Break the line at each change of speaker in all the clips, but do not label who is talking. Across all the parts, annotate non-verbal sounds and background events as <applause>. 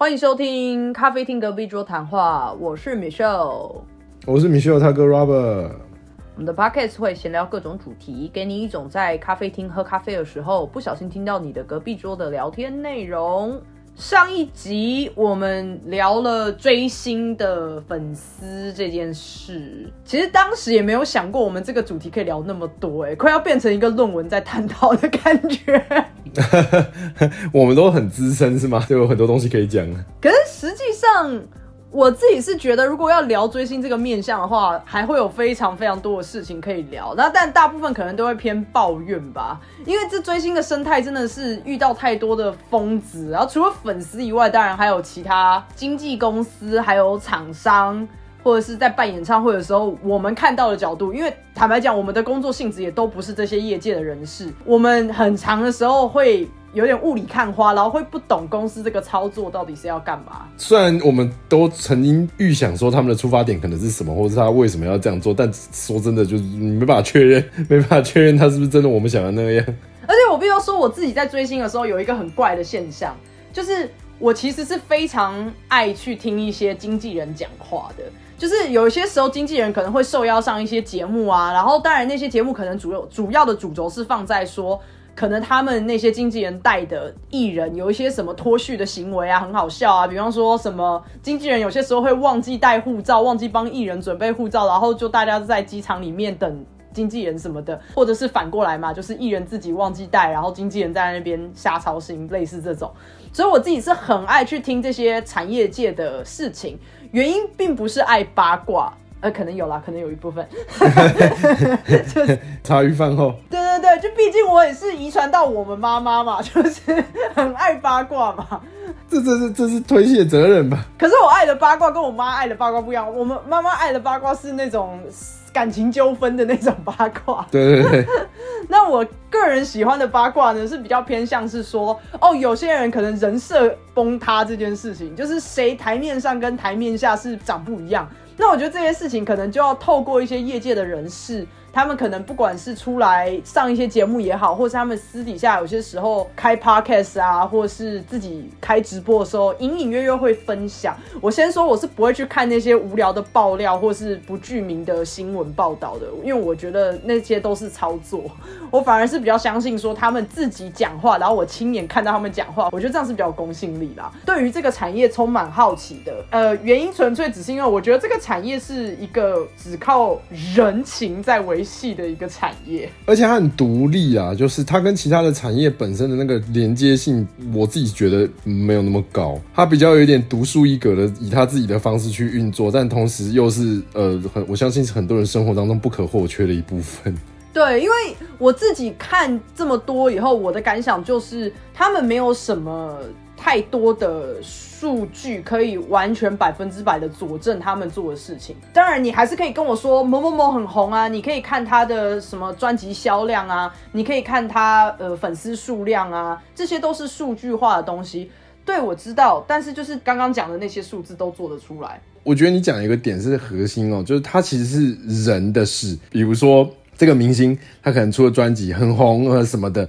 欢迎收听咖啡厅隔壁桌谈话，我是 Michelle。
我是 Michelle 他哥 Robert。
我们的 podcast 会闲聊各种主题，给你一种在咖啡厅喝咖啡的时候不小心听到你的隔壁桌的聊天内容。上一集我们聊了追星的粉丝这件事，其实当时也没有想过我们这个主题可以聊那么多，哎，快要变成一个论文在探讨的感觉。<laughs>
我们都很资深是吗？就有很多东西可以讲。
可是实际上。我自己是觉得，如果要聊追星这个面相的话，还会有非常非常多的事情可以聊。那但大部分可能都会偏抱怨吧，因为这追星的生态真的是遇到太多的疯子。然后除了粉丝以外，当然还有其他经纪公司、还有厂商，或者是在办演唱会的时候，我们看到的角度。因为坦白讲，我们的工作性质也都不是这些业界的人士，我们很长的时候会。有点雾里看花，然后会不懂公司这个操作到底是要干嘛。
虽然我们都曾经预想说他们的出发点可能是什么，或者是他为什么要这样做，但说真的，就是你没办法确认，没办法确认他是不是真的我们想的那样。
而且我必须要说，我自己在追星的时候有一个很怪的现象，就是我其实是非常爱去听一些经纪人讲话的。就是有一些时候，经纪人可能会受邀上一些节目啊，然后当然那些节目可能主要主要的主轴是放在说。可能他们那些经纪人带的艺人有一些什么脱序的行为啊，很好笑啊。比方说什么经纪人有些时候会忘记带护照，忘记帮艺人准备护照，然后就大家在机场里面等经纪人什么的，或者是反过来嘛，就是艺人自己忘记带，然后经纪人在那边瞎操心，类似这种。所以我自己是很爱去听这些产业界的事情，原因并不是爱八卦。呃，可能有啦，可能有一部分，
就是茶余饭后。
对对对，就毕竟我也是遗传到我们妈妈嘛，就是很爱八卦嘛。
这这是这是推卸责任吧？
可是我爱的八卦跟我妈爱的八卦不一样，我们妈妈爱的八卦是那种感情纠纷的那种八卦。
对 <laughs> 对对。<laughs>
那我个人喜欢的八卦呢，是比较偏向是说，哦，有些人可能人设崩塌这件事情，就是谁台面上跟台面下是长不一样。那我觉得这些事情可能就要透过一些业界的人士。他们可能不管是出来上一些节目也好，或是他们私底下有些时候开 podcast 啊，或是自己开直播的时候，隐隐约约会分享。我先说，我是不会去看那些无聊的爆料或是不具名的新闻报道的，因为我觉得那些都是操作。我反而是比较相信说他们自己讲话，然后我亲眼看到他们讲话，我觉得这样是比较公信力啦。对于这个产业充满好奇的，呃，原因纯粹只是因为我觉得这个产业是一个只靠人情在维。系的一个产业，
而且它很独立啊，就是它跟其他的产业本身的那个连接性，我自己觉得没有那么高。它比较有一点独树一格的，以他自己的方式去运作，但同时又是呃，很我相信是很多人生活当中不可或缺的一部分。<laughs>
对，因为我自己看这么多以后，我的感想就是，他们没有什么太多的。数据可以完全百分之百的佐证他们做的事情。当然，你还是可以跟我说某某某很红啊，你可以看他的什么专辑销量啊，你可以看他呃粉丝数量啊，这些都是数据化的东西。对，我知道，但是就是刚刚讲的那些数字都做得出来。
我觉得你讲一个点是核心哦，就是它其实是人的事。比如说这个明星，他可能出了专辑很红呃什么的。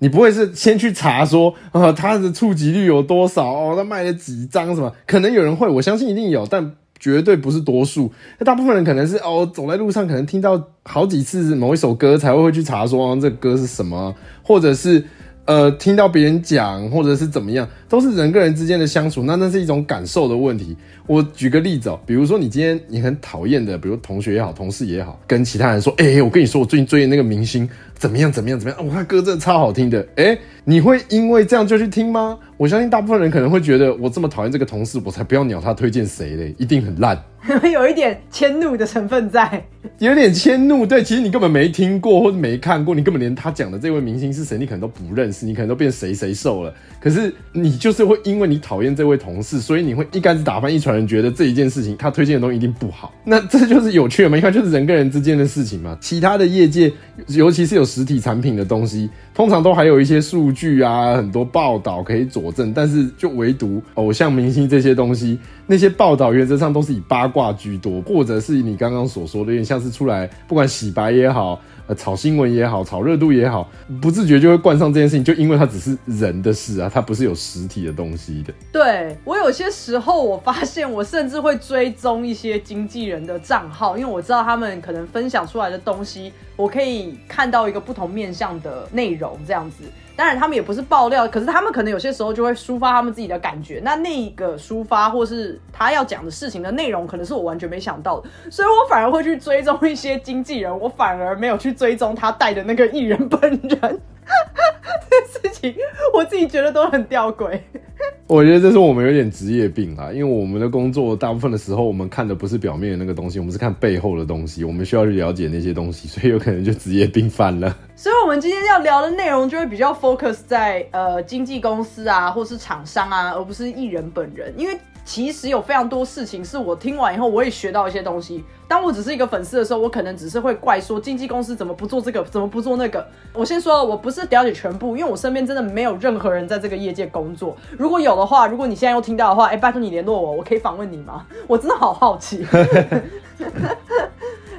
你不会是先去查说啊，他的触及率有多少哦？他卖了几张什么？可能有人会，我相信一定有，但绝对不是多数。那大部分人可能是哦，走在路上可能听到好几次某一首歌才会去查说这歌是什么，或者是呃听到别人讲，或者是怎么样，都是人跟人之间的相处，那那是一种感受的问题。我举个例子哦，比如说你今天你很讨厌的，比如同学也好，同事也好，跟其他人说，哎，我跟你说，我最近追的那个明星。怎么样？怎么样？怎么样？我他歌真的超好听的。哎，你会因为这样就去听吗？我相信大部分人可能会觉得，我这么讨厌这个同事，我才不要鸟他推荐谁嘞，一定很烂。<laughs>
有一点迁怒的成分在，<laughs>
有点迁怒。对，其实你根本没听过或者没看过，你根本连他讲的这位明星是谁，你可能都不认识，你可能都变谁谁受了。可是你就是会因为你讨厌这位同事，所以你会一竿子打翻一船人，觉得这一件事情他推荐的东西一定不好。那这就是有趣的嘛？你看，就是人跟人之间的事情嘛。其他的业界，尤其是有实体产品的东西，通常都还有一些数据啊，很多报道可以佐证。但是就唯独偶像明星这些东西，那些报道原则上都是以八卦居多，或者是你刚刚所说的，有点像是出来不管洗白也好。呃炒新闻也好，炒热度也好，不自觉就会冠上这件事情，就因为它只是人的事啊，它不是有实体的东西的。
对我有些时候，我发现我甚至会追踪一些经纪人的账号，因为我知道他们可能分享出来的东西，我可以看到一个不同面向的内容，这样子。当然，他们也不是爆料，可是他们可能有些时候就会抒发他们自己的感觉。那那个抒发，或是他要讲的事情的内容，可能是我完全没想到的，所以我反而会去追踪一些经纪人，我反而没有去追踪他带的那个艺人本人。这事情我自己觉得都很吊诡。
我觉得这是我们有点职业病啊，因为我们的工作大部分的时候，我们看的不是表面的那个东西，我们是看背后的东西，我们需要去了解那些东西，所以有可能就职业病犯了。
所以，我们今天要聊的内容就会比较 focus 在呃经纪公司啊，或是厂商啊，而不是艺人本人，因为。其实有非常多事情是我听完以后，我也学到一些东西。当我只是一个粉丝的时候，我可能只是会怪说经纪公司怎么不做这个，怎么不做那个。我先说，我不是了解全部，因为我身边真的没有任何人在这个业界工作。如果有的话，如果你现在又听到的话，哎，拜托你联络我，我可以访问你吗？我真的好好奇。<laughs>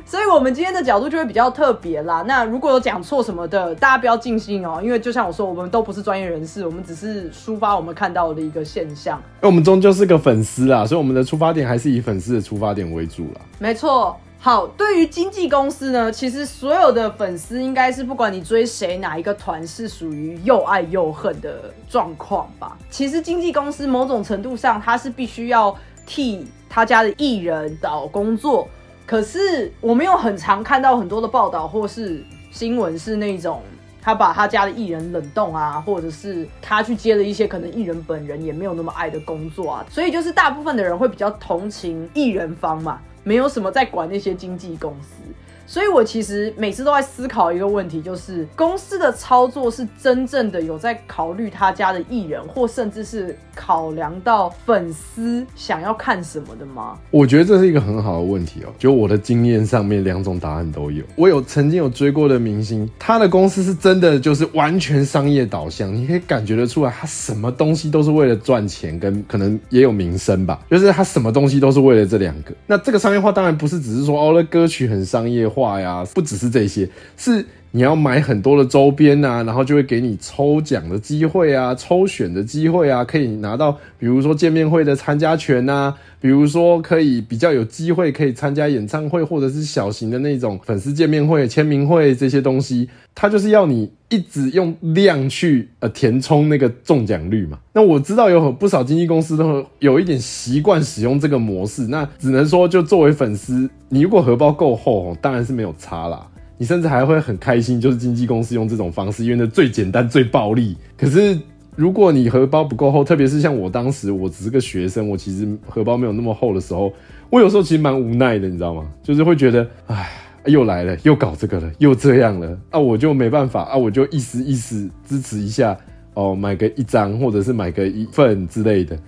所以，我们今天的角度就会比较特别啦。那如果有讲错什么的，大家不要尽兴哦，因为就像我说，我们都不是专业人士，我们只是抒发我们看到的一个现象。
那我们终究是个粉丝啊，所以我们的出发点还是以粉丝的出发点为主啦。
没错。好，对于经纪公司呢，其实所有的粉丝应该是不管你追谁哪一个团，是属于又爱又恨的状况吧。其实经纪公司某种程度上，他是必须要替他家的艺人找工作。可是我没有很常看到很多的报道或是新闻，是那种他把他家的艺人冷冻啊，或者是他去接了一些可能艺人本人也没有那么爱的工作啊，所以就是大部分的人会比较同情艺人方嘛，没有什么在管那些经纪公司。所以，我其实每次都在思考一个问题，就是公司的操作是真正的有在考虑他家的艺人，或甚至是考量到粉丝想要看什么的吗？
我觉得这是一个很好的问题哦。就我的经验上面，两种答案都有。我有曾经有追过的明星，他的公司是真的就是完全商业导向，你可以感觉得出来，他什么东西都是为了赚钱，跟可能也有名声吧。就是他什么东西都是为了这两个。那这个商业化当然不是只是说哦，那歌曲很商业化。话呀，不只是这些，是你要买很多的周边啊，然后就会给你抽奖的机会啊，抽选的机会啊，可以拿到，比如说见面会的参加权呐，比如说可以比较有机会可以参加演唱会或者是小型的那种粉丝见面会、签名会这些东西，它就是要你一直用量去呃填充那个中奖率嘛。那我知道有很不少经纪公司都有一点习惯使用这个模式，那只能说就作为粉丝。你如果荷包够厚，当然是没有差啦。你甚至还会很开心，就是经纪公司用这种方式，因为那最简单、最暴利。可是如果你荷包不够厚，特别是像我当时，我只是个学生，我其实荷包没有那么厚的时候，我有时候其实蛮无奈的，你知道吗？就是会觉得，唉，又来了，又搞这个了，又这样了，啊，我就没办法啊，我就意思意思支持一下哦，买个一张，或者是买个一份之类的。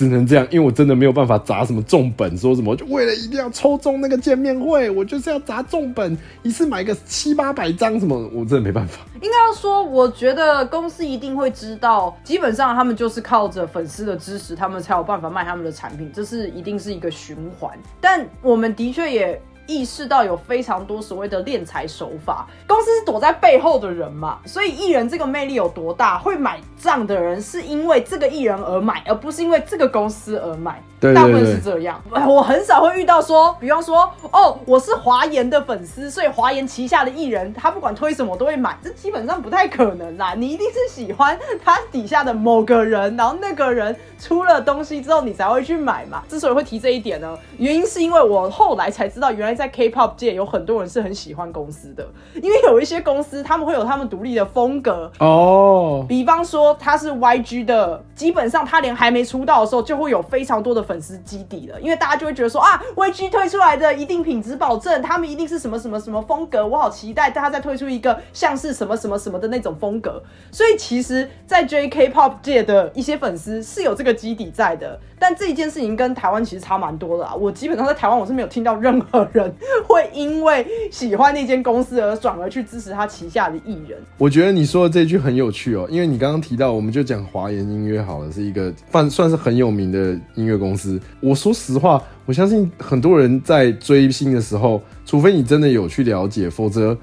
只能这样，因为我真的没有办法砸什么重本，说什么就为了一定要抽中那个见面会，我就是要砸重本，一次买个七八百张什么，我真的没办法。
应该要说，我觉得公司一定会知道，基本上他们就是靠着粉丝的支持，他们才有办法卖他们的产品，这是一定是一个循环。但我们的确也。意识到有非常多所谓的敛财手法，公司是躲在背后的人嘛，所以艺人这个魅力有多大，会买账的人是因为这个艺人而买，而不是因为这个公司而买。大部分是这样，我很少会遇到说，比方说，哦，我是华研的粉丝，所以华研旗下的艺人，他不管推什么都会买，这基本上不太可能啦。你一定是喜欢他底下的某个人，然后那个人出了东西之后，你才会去买嘛。之所以会提这一点呢，原因是因为我后来才知道，原来在 K-pop 界有很多人是很喜欢公司的，因为有一些公司他们会有他们独立的风格哦。比方说他是 YG 的，基本上他连还没出道的时候，就会有非常多的。粉丝基底了，因为大家就会觉得说啊，YG 推出来的一定品质保证，他们一定是什么什么什么风格，我好期待他再推出一个像是什么什么什么的那种风格。所以其实，在 JK-pop 界的一些粉丝是有这个基底在的。但这一件事情跟台湾其实差蛮多的啊！我基本上在台湾我是没有听到任何人 <laughs> 会因为喜欢那间公司而转而去支持他旗下的艺人。
我觉得你说的这句很有趣哦，因为你刚刚提到，我们就讲华研音乐好了，是一个算算是很有名的音乐公司。我说实话，我相信很多人在追星的时候，除非你真的有去了解，否则。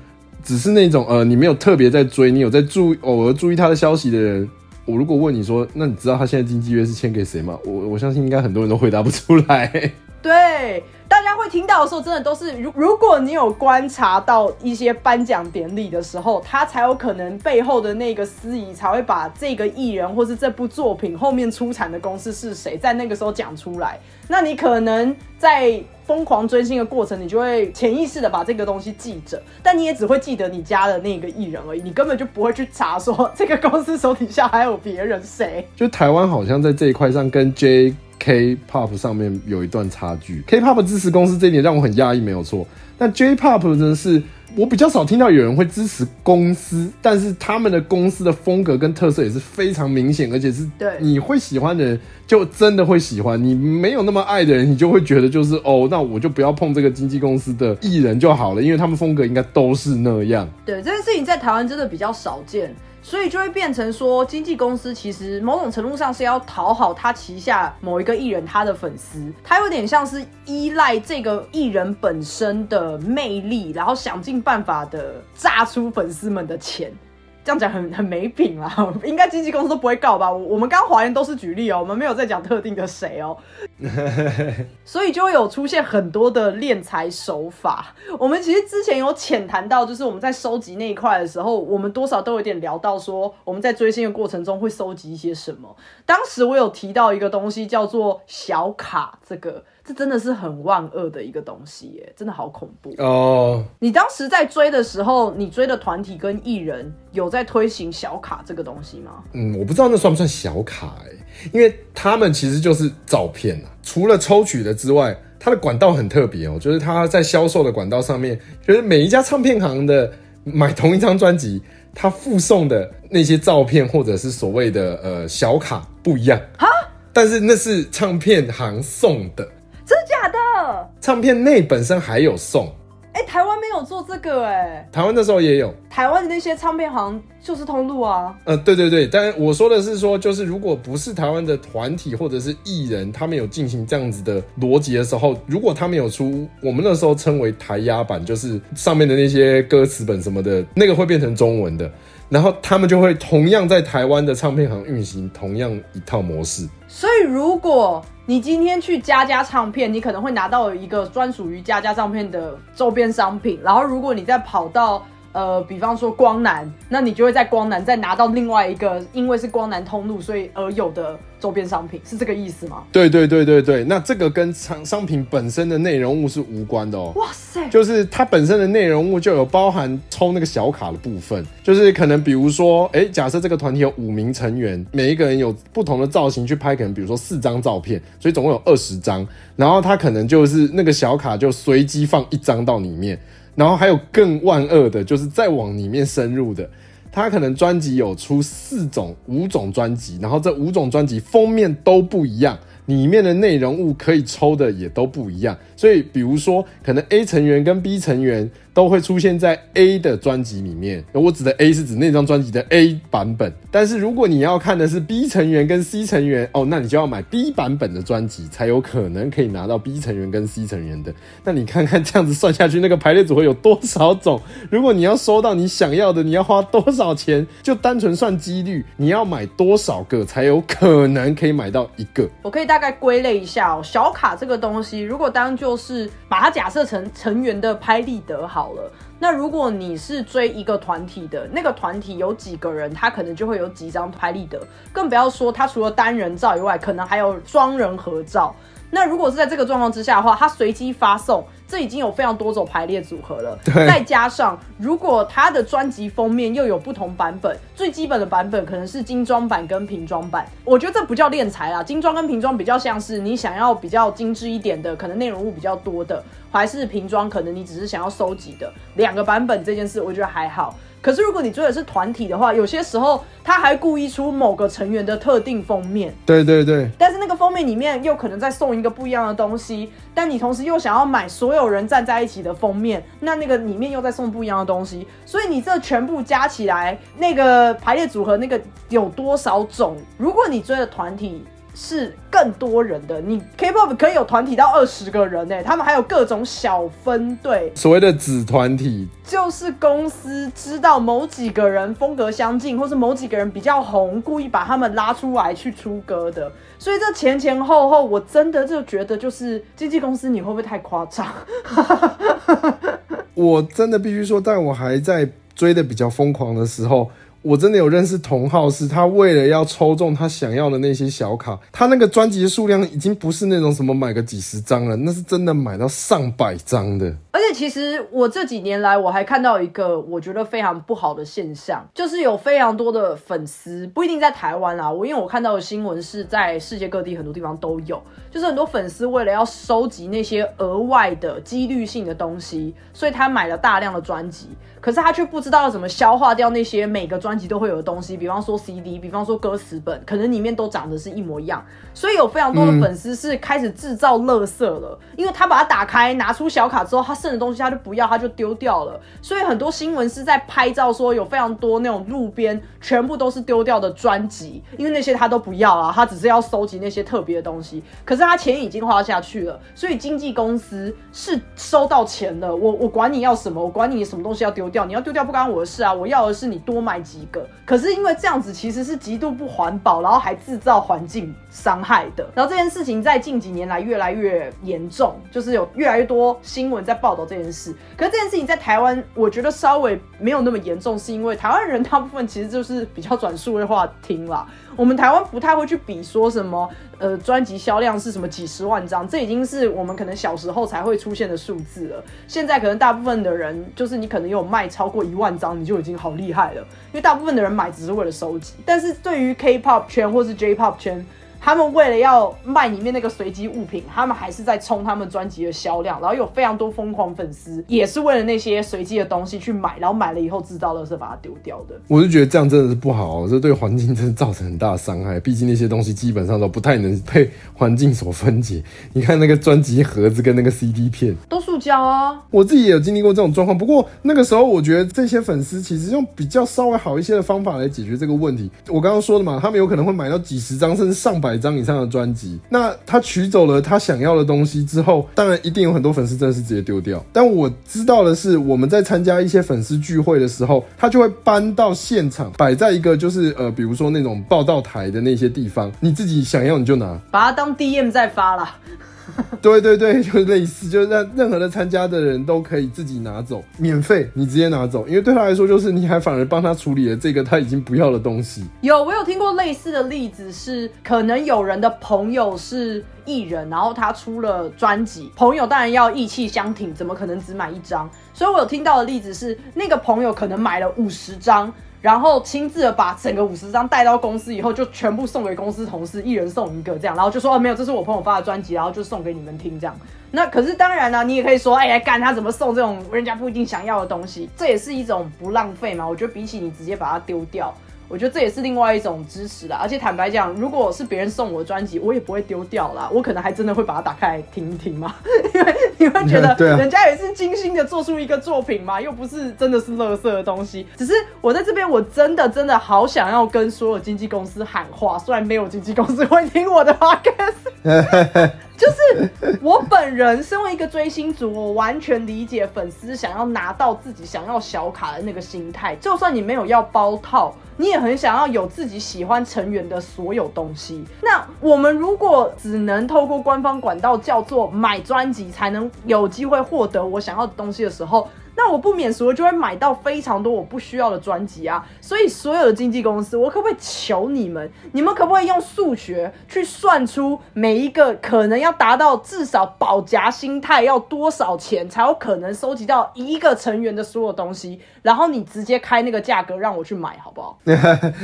只是那种呃，你没有特别在追，你有在注偶尔注意他的消息的人，我如果问你说，那你知道他现在经纪约是签给谁吗？我我相信应该很多人都回答不出来。
对，大家会听到的时候，真的都是如如果你有观察到一些颁奖典礼的时候，他才有可能背后的那个司仪才会把这个艺人或是这部作品后面出产的公司是谁，在那个时候讲出来。那你可能在疯狂追星的过程，你就会潜意识的把这个东西记着，但你也只会记得你家的那个艺人而已，你根本就不会去查说这个公司手底下还有别人谁。
就台湾好像在这一块上跟 J。K-pop 上面有一段差距，K-pop 支持公司这一点让我很讶异，没有错。但 J-pop 真的是我比较少听到有人会支持公司，但是他们的公司的风格跟特色也是非常明显，而且是
对
你会喜欢的人就真的会喜欢，你没有那么爱的人，你就会觉得就是哦，那我就不要碰这个经纪公司的艺人就好了，因为他们风格应该都是那样。
对这件事情在台湾真的比较少见。所以就会变成说，经纪公司其实某种程度上是要讨好他旗下某一个艺人他的粉丝，他有点像是依赖这个艺人本身的魅力，然后想尽办法的榨出粉丝们的钱。这样讲很很没品啦，<laughs> 应该经纪公司都不会告吧？我我们刚刚华人都是举例哦，我们没有在讲特定的谁哦，<laughs> 所以就会有出现很多的敛财手法。我们其实之前有浅谈到，就是我们在收集那一块的时候，我们多少都有点聊到说，我们在追星的过程中会收集一些什么。当时我有提到一个东西叫做小卡，这个。这真的是很万恶的一个东西耶，真的好恐怖哦！你当时在追的时候，你追的团体跟艺人有在推行小卡这个东西吗？
嗯，我不知道那算不算小卡哎，因为他们其实就是照片啊。除了抽取的之外，它的管道很特别哦，就是它在销售的管道上面，就是每一家唱片行的买同一张专辑，它附送的那些照片或者是所谓的呃小卡不一样哈，但是那是唱片行送的。
真的假的？
唱片内本身还有送，
哎，台湾没有做这个哎，
台湾那时候也有，
台湾的那些唱片行就是通路啊。
呃，对对对，但我说的是说，就是如果不是台湾的团体或者是艺人，他们有进行这样子的逻辑的时候，如果他们有出我们那时候称为台压版，就是上面的那些歌词本什么的，那个会变成中文的，然后他们就会同样在台湾的唱片行运行同样一套模式。
所以如果你今天去佳佳唱片，你可能会拿到一个专属于佳佳唱片的周边商品。然后，如果你再跑到呃，比方说光南，那你就会在光南再拿到另外一个，因为是光南通路，所以而有的。周边商品是这个意思吗？
对对对对对，那这个跟商商品本身的内容物是无关的哦。哇塞，就是它本身的内容物就有包含抽那个小卡的部分，就是可能比如说，哎，假设这个团体有五名成员，每一个人有不同的造型去拍，可能比如说四张照片，所以总共有二十张，然后他可能就是那个小卡就随机放一张到里面，然后还有更万恶的，就是再往里面深入的。他可能专辑有出四种、五种专辑，然后这五种专辑封面都不一样。里面的内容物可以抽的也都不一样，所以比如说，可能 A 成员跟 B 成员都会出现在 A 的专辑里面。我指的 A 是指那张专辑的 A 版本。但是如果你要看的是 B 成员跟 C 成员，哦，那你就要买 B 版本的专辑，才有可能可以拿到 B 成员跟 C 成员的。那你看看这样子算下去，那个排列组合有多少种？如果你要收到你想要的，你要花多少钱？就单纯算几率，你要买多少个才有可能可以买到一个？
我可以大。概归类一下哦，小卡这个东西，如果当就是把它假设成成员的拍立得好好了，那如果你是追一个团体的，那个团体有几个人，他可能就会有几张拍立得，更不要说他除了单人照以外，可能还有双人合照。那如果是在这个状况之下的话，他随机发送，这已经有非常多种排列组合了。再加上如果他的专辑封面又有不同版本，最基本的版本可能是精装版跟瓶装版。我觉得这不叫练财啦，精装跟瓶装比较像是你想要比较精致一点的，可能内容物比较多的，还是瓶装，可能你只是想要收集的两个版本这件事，我觉得还好。可是如果你追的是团体的话，有些时候他还故意出某个成员的特定封面。
对对对。
但是那个封面里面又可能再送一个不一样的东西，但你同时又想要买所有人站在一起的封面，那那个里面又在送不一样的东西，所以你这全部加起来，那个排列组合那个有多少种？如果你追的团体。是更多人的。你 K-pop 可以有团体到二十个人呢，他们还有各种小分队，
所谓的子团体，
就是公司知道某几个人风格相近，或是某几个人比较红，故意把他们拉出来去出歌的。所以这前前后后，我真的就觉得，就是经纪公司你会不会太夸张？<laughs> <laughs>
我真的必须说，但我还在追的比较疯狂的时候。我真的有认识同号，是他为了要抽中他想要的那些小卡，他那个专辑数量已经不是那种什么买个几十张了，那是真的买到上百张的。
而且其实我这几年来，我还看到一个我觉得非常不好的现象，就是有非常多的粉丝，不一定在台湾啦，我因为我看到的新闻是在世界各地很多地方都有，就是很多粉丝为了要收集那些额外的几率性的东西，所以他买了大量的专辑。可是他却不知道怎么消化掉那些每个专辑都会有的东西，比方说 CD，比方说歌词本，可能里面都长得是一模一样。所以有非常多的粉丝是开始制造垃圾了，因为他把它打开，拿出小卡之后，他的东西他就不要，他就丢掉了。所以很多新闻是在拍照说有非常多那种路边全部都是丢掉的专辑，因为那些他都不要啊，他只是要收集那些特别的东西。可是他钱已经花下去了，所以经纪公司是收到钱了，我我管你要什么，我管你什么东西要丢。掉你要丢掉不关我的事啊！我要的是你多买几个。可是因为这样子其实是极度不环保，然后还制造环境伤害的。然后这件事情在近几年来越来越严重，就是有越来越多新闻在报道这件事。可是这件事情在台湾，我觉得稍微没有那么严重，是因为台湾人大部分其实就是比较转数位化听啦。我们台湾不太会去比说什么，呃，专辑销量是什么几十万张，这已经是我们可能小时候才会出现的数字了。现在可能大部分的人，就是你可能有卖超过一万张，你就已经好厉害了。因为大部分的人买只是为了收集，但是对于 K-pop 圈或是 J-pop 圈。他们为了要卖里面那个随机物品，他们还是在冲他们专辑的销量，然后有非常多疯狂粉丝，也是为了那些随机的东西去买，然后买了以后制造垃圾把它丢掉的。
我就觉得这样真的是不好，这对环境真的造成很大的伤害。毕竟那些东西基本上都不太能被环境所分解。你看那个专辑盒子跟那个 CD 片，
都塑胶啊。
我自己也有经历过这种状况，不过那个时候我觉得这些粉丝其实用比较稍微好一些的方法来解决这个问题。我刚刚说的嘛，他们有可能会买到几十张甚至上百百张以上的专。专辑，那他取走了他想要的东西之后，当然一定有很多粉丝真的是直接丢掉。但我知道的是，我们在参加一些粉丝聚会的时候，他就会搬到现场，摆在一个就是呃，比如说那种报道台的那些地方，你自己想要你就拿，
把它当 DM 再发了。<laughs>
对对对，就是类似，就是让任何的参加的人都可以自己拿走，免费，你直接拿走，因为对他来说，就是你还反而帮他处理了这个他已经不要的东西。
有，我有听过类似的例子，是可能有人的朋友是艺人，然后他出了专辑，朋友当然要义气相挺，怎么可能只买一张？所以我有听到的例子是，那个朋友可能买了五十张。然后亲自的把整个五十张带到公司以后，就全部送给公司同事，一人送一个这样，然后就说哦没有，这是我朋友发的专辑，然后就送给你们听这样。那可是当然了，你也可以说，哎，干他怎么送这种人家不一定想要的东西？这也是一种不浪费嘛。我觉得比起你直接把它丢掉。我觉得这也是另外一种支持啦，而且坦白讲，如果是别人送我的专辑，我也不会丢掉啦，我可能还真的会把它打开来听一听嘛，<laughs> 因为你会觉得人家也是精心的做出一个作品嘛，又不是真的是垃圾的东西。只是我在这边，我真的真的好想要跟所有经纪公司喊话，虽然没有经纪公司会听我的 <laughs> podcast。<laughs> 就是我本人身为一个追星族，我完全理解粉丝想要拿到自己想要小卡的那个心态。就算你没有要包套，你也很想要有自己喜欢成员的所有东西。那我们如果只能透过官方管道叫做买专辑才能有机会获得我想要的东西的时候，那我不免俗就会买到非常多我不需要的专辑啊！所以所有的经纪公司，我可不可以求你们？你们可不可以用数学去算出每一个可能要达到至少保夹心态要多少钱，才有可能收集到一个成员的所有东西？然后你直接开那个价格让我去买，好不好？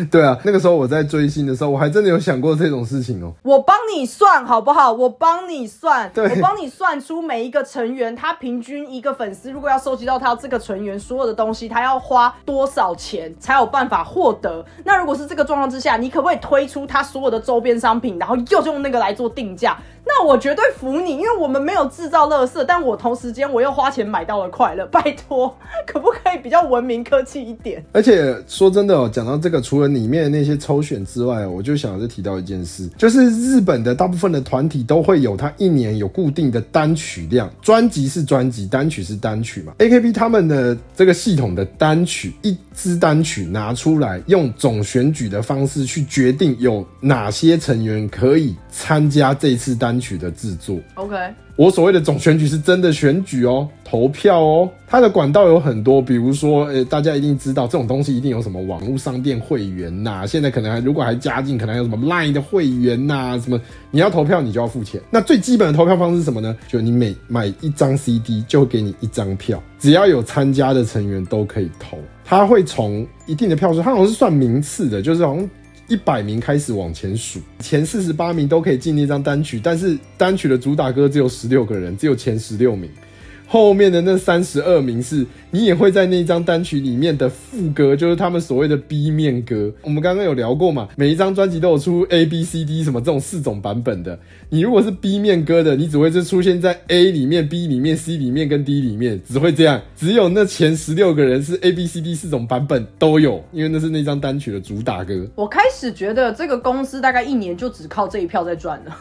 对啊，那个时候我在追星的时候，我还真的有想过这种事情哦。
我帮你算好不好？我帮你算，我帮你算出每一个成员他平均一个粉丝如果要收集到。他这个成员所有的东西，他要花多少钱才有办法获得？那如果是这个状况之下，你可不可以推出他所有的周边商品，然后又用那个来做定价？那我绝对服你，因为我们没有制造垃圾，但我同时间我又花钱买到了快乐。拜托，可不可以比较文明科技一点？<laughs>
而且说真的哦，讲到这个，除了里面的那些抽选之外，我就想再提到一件事，就是日本的大部分的团体都会有他一年有固定的单曲量，专辑是专辑，单曲是单曲嘛。A K B 他们的这个系统的单曲，一支单曲拿出来，用总选举的方式去决定有哪些成员可以参加这次单曲的制作。
OK，
我所谓的总选举是真的选举哦，投票哦，它的管道有很多，比如说，呃，大家一定知道这种东西一定有什么网络商店会员呐、现在可能还如果还加进，可能还有什么 Line 的会员呐、什么你要投票你就要付钱。那最基本的投票方式是什么呢？就你每买一张 CD 就会给你一张票，只要有参加的成员都可以投，他会从一定的票数，他好像是算名次的，就是好像。一百名开始往前数，前四十八名都可以进那张单曲，但是单曲的主打歌只有十六个人，只有前十六名，后面的那三十二名是你也会在那张单曲里面的副歌，就是他们所谓的 B 面歌。我们刚刚有聊过嘛，每一张专辑都有出 A、B、C、D 什么这种四种版本的。你如果是 B 面歌的，你只会是出现在 A 里面、B 里面、C 里面跟 D 里面，只会这样。只有那前十六个人是 A、B、C、D 四种版本都有，因为那是那张单曲的主打歌。
我开始觉得这个公司大概一年就只靠这一票在赚了，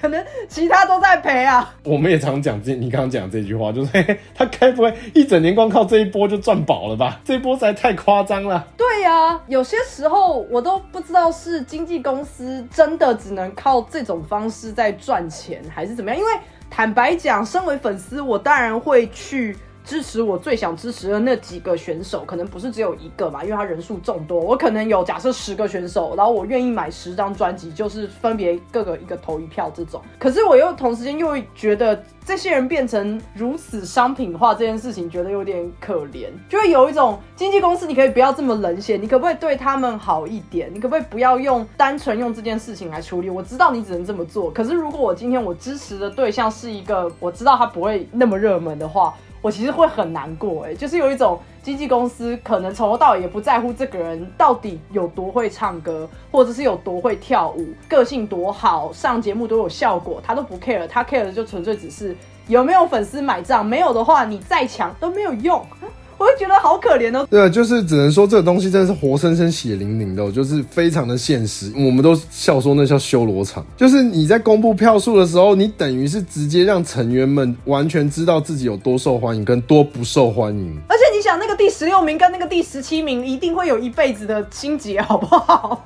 可能其他都在赔啊。
我们也常讲这，你刚刚讲这句话，就是他该不会一整年光靠这一波就赚饱了吧？这一波实在太夸张了。
对呀、有些时候我都不知道是经纪公司真的只能靠这种方式在赚钱，还是怎么样。因为坦白讲，身为粉丝，我当然会去。支持我最想支持的那几个选手，可能不是只有一个嘛，因为他人数众多。我可能有假设十个选手，然后我愿意买十张专辑，就是分别各个一个投一票这种。可是我又同时间又会觉得这些人变成如此商品化这件事情，觉得有点可怜，就会有一种经纪公司，你可以不要这么冷血，你可不可以对他们好一点？你可不可以不要用单纯用这件事情来处理？我知道你只能这么做，可是如果我今天我支持的对象是一个我知道他不会那么热门的话，我其实会很难过，哎，就是有一种经纪公司可能从头到尾也不在乎这个人到底有多会唱歌，或者是有多会跳舞，个性多好，上节目多有效果，他都不 care，他 care 的就纯粹只是有没有粉丝买账，没有的话你再强都没有用，我就觉得好可怜哦。
对啊，就是只能说这个东西真的是活生生血淋淋的哦、就是非常的现实。我们都笑说那叫修罗场，就是你在公布票数的时候，你等于是直接让成员们完全知道自己有多受欢迎跟多不受欢迎。
而且你想，那个第十六名跟那个第十七名一定会有一辈子的心结，好不好？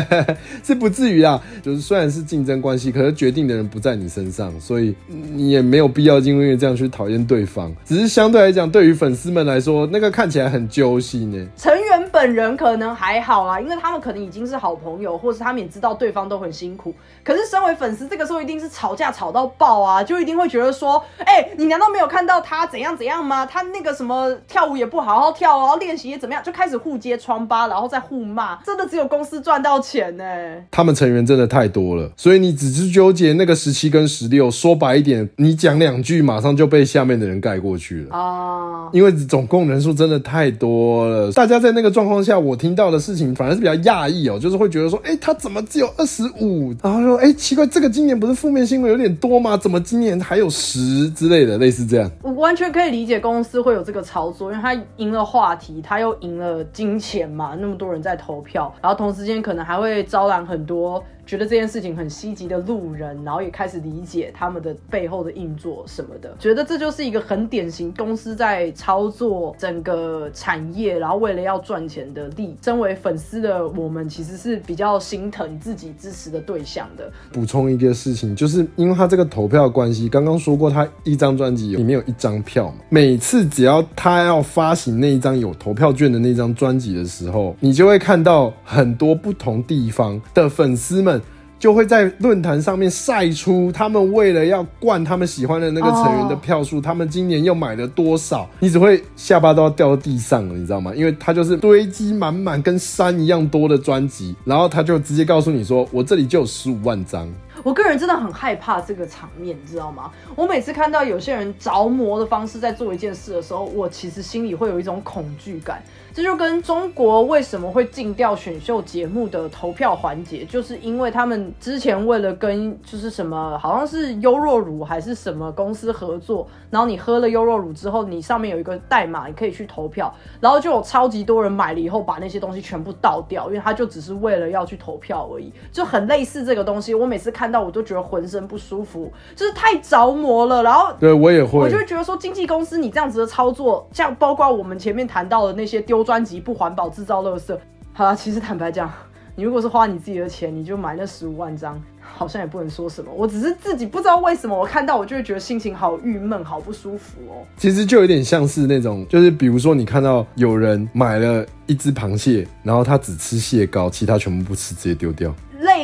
<laughs>
是不至于啊，就是虽然是竞争关系，可是决定的人不在你身上，所以你也没有必要因为这样去讨厌对方。只是相对来讲，对于粉丝们来说，那个看起来很揪心呢。
成员本人可能还好啦，因为他们可能已经是好朋友，或是他们也知道对方都很辛苦。可是身为粉丝，这个时候一定是吵架吵到爆啊，就一定会觉得说，哎、你难道没有看到他怎样怎样吗？他那个什么跳舞也不好好跳，然后练习也怎么样，就开始互揭疮疤，然后再互骂，真的只有公司赚到钱呢、
他们成员真的太多了，所以你只是纠结那个十七跟十六。说白一点，你讲两句，马上就被下面的人盖过去了。
啊，
因为总共人数真的太多了，大家在那个状况下，我听到的事情反而是比较讶异哦，就是会觉得说，哎、他怎么只有二十五？然后说，哎、奇怪，这个今年不是负面新闻有点多吗？怎么今年还有十之类的，类似这样。
我完全可以理解公司会有这个操作，他赢了话题，他又赢了金钱嘛，那么多人在投票，然后同时间可能还会招揽很多觉得这件事情很稀奇的路人，然后也开始理解他们的背后的运作什么的，觉得这就是一个很典型公司在操作整个产业，然后为了要赚钱的力。身为粉丝的我们，其实是比较心疼自己支持的对象的。
补充一个事情，就是因为他这个投票关系，刚刚说过，他一张专辑里面有一张票嘛，每次只要他要发行那一张有投票券的那张专辑的时候，你就会看到很多不同地方的粉丝们。就会在论坛上面晒出他们为了要灌他们喜欢的那个成员的票数他们今年又买了多少，你只会下巴都要掉到地上了，你知道吗？因为他就是堆积满满跟山一样多的专辑，然后他就直接告诉你说，我这里就有十五万张，
我个人真的很害怕这个场面，你知道吗？我每次看到有些人着魔的方式在做一件事的时候，我其实心里会有一种恐惧感。这就跟中国为什么会禁掉选秀节目的投票环节，就是因为他们之前为了跟就是什么，好像是优若乳还是什么公司合作，然后你喝了优若乳之后，你上面有一个代码，你可以去投票，然后就有超级多人买了以后把那些东西全部倒掉，因为他就只是为了要去投票而已，就很类似这个东西。我每次看到我都觉得浑身不舒服，就是太着魔了。然后
对我也会，
我就会觉得说，经纪公司你这样子的操作，像包括我们前面谈到的那些丢。专辑不环保，制造垃圾。好啦，其实坦白讲，你如果是花你自己的钱，你就买那十五万张，好像也不能说什么。我只是自己不知道为什么，我看到我就会觉得心情好郁闷，好不舒服哦。
其实就有点像是那种，就是比如说你看到有人买了一只螃蟹，然后他只吃蟹膏，其他全部不吃，直接丢掉。